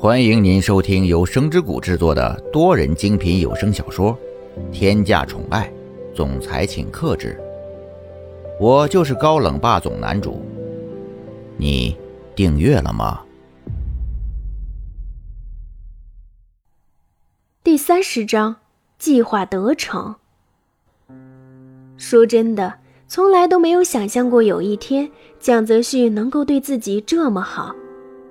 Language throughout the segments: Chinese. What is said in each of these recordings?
欢迎您收听由声之谷制作的多人精品有声小说《天价宠爱总裁请克制》，我就是高冷霸总男主。你订阅了吗？第三十章，计划得逞。说真的，从来都没有想象过有一天蒋泽旭能够对自己这么好。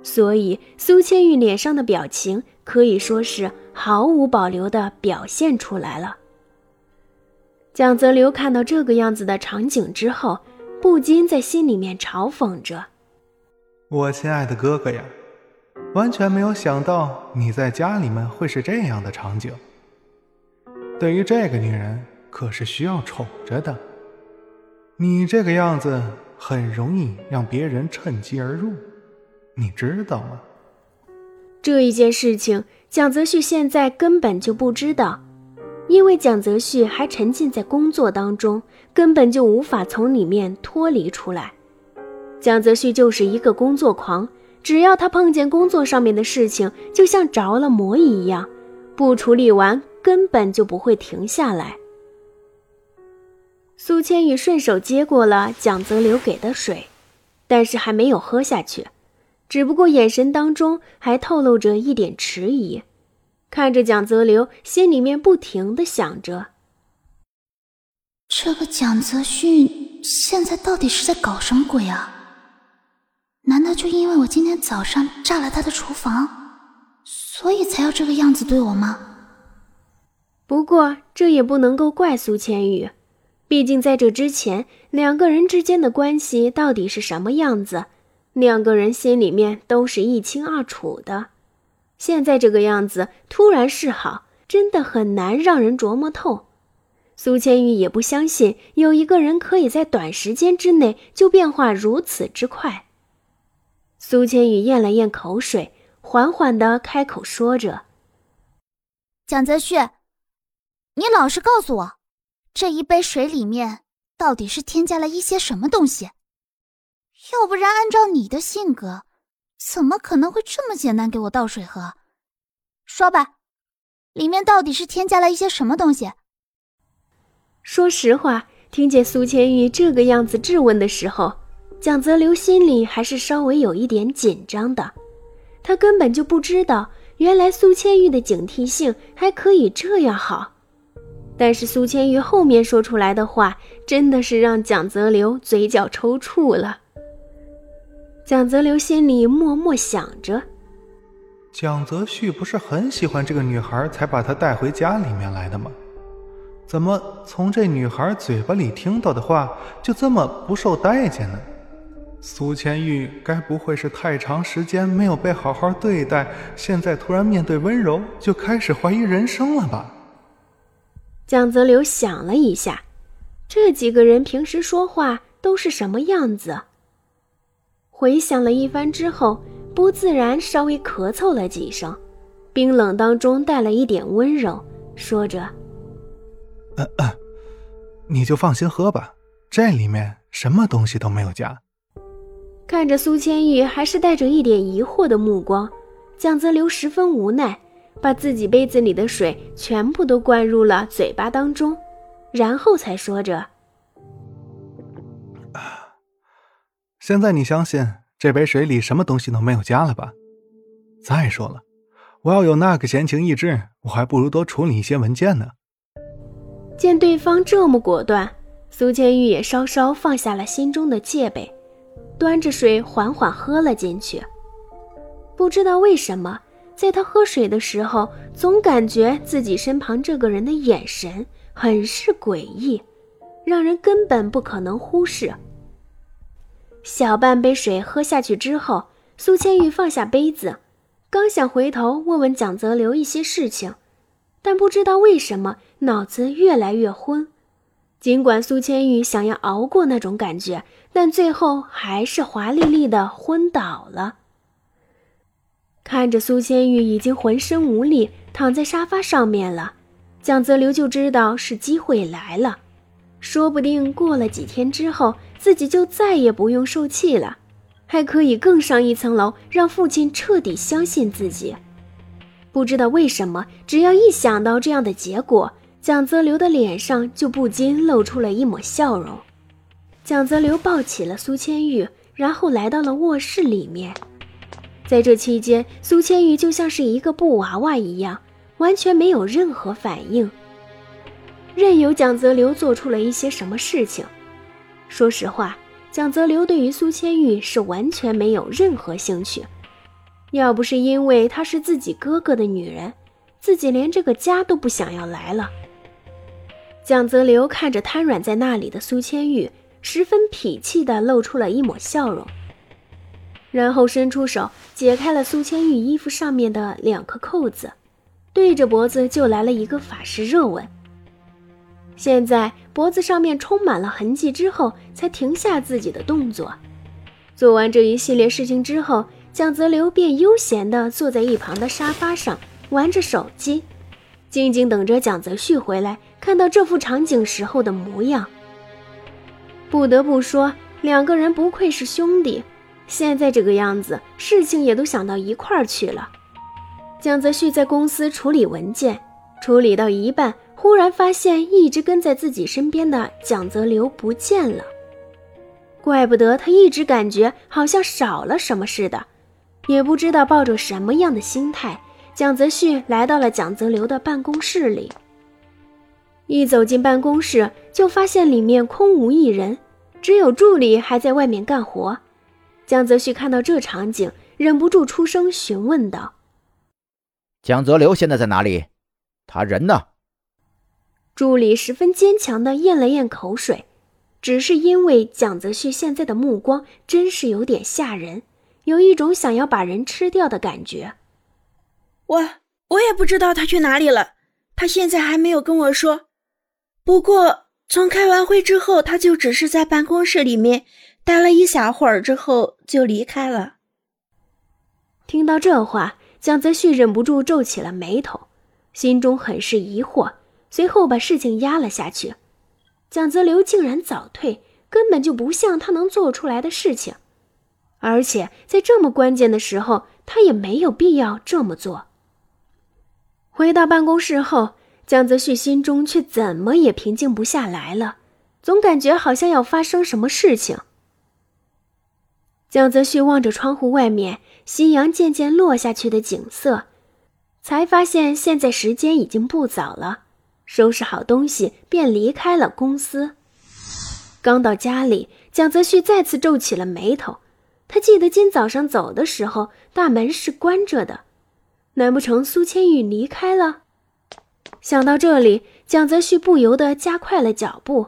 所以，苏千玉脸上的表情可以说是毫无保留地表现出来了。蒋泽流看到这个样子的场景之后，不禁在心里面嘲讽着：“我亲爱的哥哥呀，完全没有想到你在家里面会是这样的场景。对于这个女人，可是需要宠着的。你这个样子，很容易让别人趁机而入。”你知道吗？这一件事情，蒋泽旭现在根本就不知道，因为蒋泽旭还沉浸在工作当中，根本就无法从里面脱离出来。蒋泽旭就是一个工作狂，只要他碰见工作上面的事情，就像着了魔一样，不处理完根本就不会停下来。苏千羽顺手接过了蒋泽流给的水，但是还没有喝下去。只不过眼神当中还透露着一点迟疑，看着蒋泽流，心里面不停的想着：这个蒋泽旭现在到底是在搞什么鬼啊？难道就因为我今天早上炸了他的厨房，所以才要这个样子对我吗？不过这也不能够怪苏千羽，毕竟在这之前两个人之间的关系到底是什么样子？两个人心里面都是一清二楚的，现在这个样子突然示好，真的很难让人琢磨透。苏千玉也不相信有一个人可以在短时间之内就变化如此之快。苏千玉咽了咽口水，缓缓的开口说着：“蒋泽旭，你老实告诉我，这一杯水里面到底是添加了一些什么东西？”要不然，按照你的性格，怎么可能会这么简单给我倒水喝？说吧，里面到底是添加了一些什么东西？说实话，听见苏千玉这个样子质问的时候，蒋泽流心里还是稍微有一点紧张的。他根本就不知道，原来苏千玉的警惕性还可以这样好。但是苏千玉后面说出来的话，真的是让蒋泽流嘴角抽搐了。蒋泽流心里默默想着：“蒋泽旭不是很喜欢这个女孩，才把她带回家里面来的吗？怎么从这女孩嘴巴里听到的话就这么不受待见呢？苏千玉该不会是太长时间没有被好好对待，现在突然面对温柔就开始怀疑人生了吧？”蒋泽流想了一下，这几个人平时说话都是什么样子？回想了一番之后，不自然稍微咳嗽了几声，冰冷当中带了一点温柔，说着：“你就放心喝吧，这里面什么东西都没有加。”看着苏千玉还是带着一点疑惑的目光，蒋泽流十分无奈，把自己杯子里的水全部都灌入了嘴巴当中，然后才说着。现在你相信这杯水里什么东西都没有加了吧？再说了，我要有那个闲情逸致，我还不如多处理一些文件呢。见对方这么果断，苏千玉也稍稍放下了心中的戒备，端着水缓缓喝了进去。不知道为什么，在他喝水的时候，总感觉自己身旁这个人的眼神很是诡异，让人根本不可能忽视。小半杯水喝下去之后，苏千玉放下杯子，刚想回头问问蒋泽流一些事情，但不知道为什么脑子越来越昏。尽管苏千玉想要熬过那种感觉，但最后还是华丽丽的昏倒了。看着苏千玉已经浑身无力躺在沙发上面了，蒋泽流就知道是机会来了。说不定过了几天之后，自己就再也不用受气了。还可以更上一层楼，让父亲彻底相信自己。不知道为什么，只要一想到这样的结果，蒋泽流的脸上就不禁露出了一抹笑容。蒋泽流抱起了苏千玉，然后来到了卧室里面。在这期间，苏千玉就像是一个布娃娃一样，完全没有任何反应，任由蒋泽流做出了一些什么事情。说实话，蒋泽流对于苏千玉是完全没有任何兴趣。要不是因为她是自己哥哥的女人，自己连这个家都不想要来了。蒋泽流看着瘫软在那里的苏千玉，十分痞气地露出了一抹笑容。然后伸出手解开了苏千玉衣服上面的两颗扣子，对着脖子就来了一个法式热吻。现在脖子上面充满了痕迹之后，才停下自己的动作。做完这一系列事情之后，蒋泽流便悠闲地坐在一旁的沙发上玩着手机，静静等着蒋泽旭回来看到这幅场景时候的模样。不得不说，两个人不愧是兄弟。现在这个样子，事情也都想到一块儿去了。蒋泽旭在公司处理文件，处理到一半，忽然发现一直跟在自己身边的蒋泽流不见了。怪不得他一直感觉好像少了什么似的，也不知道抱着什么样的心态，蒋泽旭来到了蒋泽流的办公室里。一走进办公室，就发现里面空无一人，只有助理还在外面干活。江泽旭看到这场景，忍不住出声询问道：“蒋泽流现在在哪里？他人呢？”助理十分坚强地咽了咽口水，只是因为蒋泽旭现在的目光真是有点吓人，有一种想要把人吃掉的感觉。我我也不知道他去哪里了，他现在还没有跟我说。不过从开完会之后，他就只是在办公室里面。待了一小会儿之后就离开了。听到这话，蒋泽旭忍不住皱起了眉头，心中很是疑惑，随后把事情压了下去。蒋泽流竟然早退，根本就不像他能做出来的事情，而且在这么关键的时候，他也没有必要这么做。回到办公室后，蒋泽旭心中却怎么也平静不下来了，总感觉好像要发生什么事情。蒋泽旭望着窗户外面夕阳渐渐落下去的景色，才发现现在时间已经不早了。收拾好东西，便离开了公司。刚到家里，蒋泽旭再次皱起了眉头。他记得今早上走的时候，大门是关着的。难不成苏千玉离开了？想到这里，蒋泽旭不由得加快了脚步。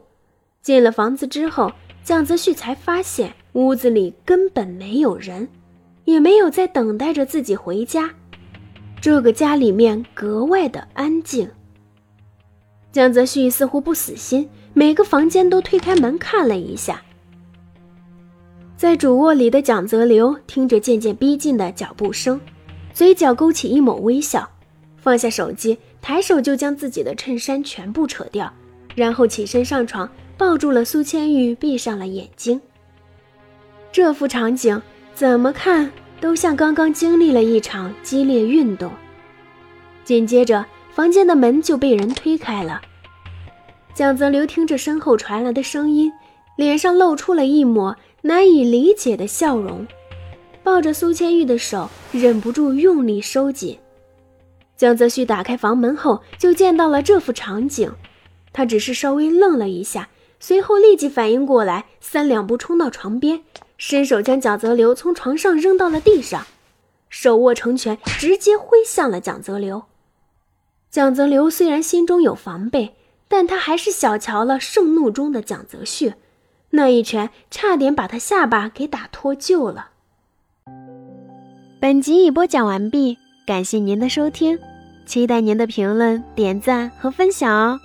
进了房子之后，蒋泽旭才发现。屋子里根本没有人，也没有在等待着自己回家。这个家里面格外的安静。江泽旭似乎不死心，每个房间都推开门看了一下。在主卧里的蒋泽流听着渐渐逼近的脚步声，嘴角勾起一抹微笑，放下手机，抬手就将自己的衬衫全部扯掉，然后起身上床，抱住了苏千玉，闭上了眼睛。这幅场景怎么看都像刚刚经历了一场激烈运动。紧接着，房间的门就被人推开了。蒋泽流听着身后传来的声音，脸上露出了一抹难以理解的笑容，抱着苏千玉的手忍不住用力收紧。蒋泽旭打开房门后，就见到了这幅场景，他只是稍微愣了一下，随后立即反应过来，三两步冲到床边。伸手将蒋泽流从床上扔到了地上，手握成拳，直接挥向了蒋泽流。蒋泽流虽然心中有防备，但他还是小瞧了盛怒中的蒋泽旭，那一拳差点把他下巴给打脱臼了。本集已播讲完毕，感谢您的收听，期待您的评论、点赞和分享哦。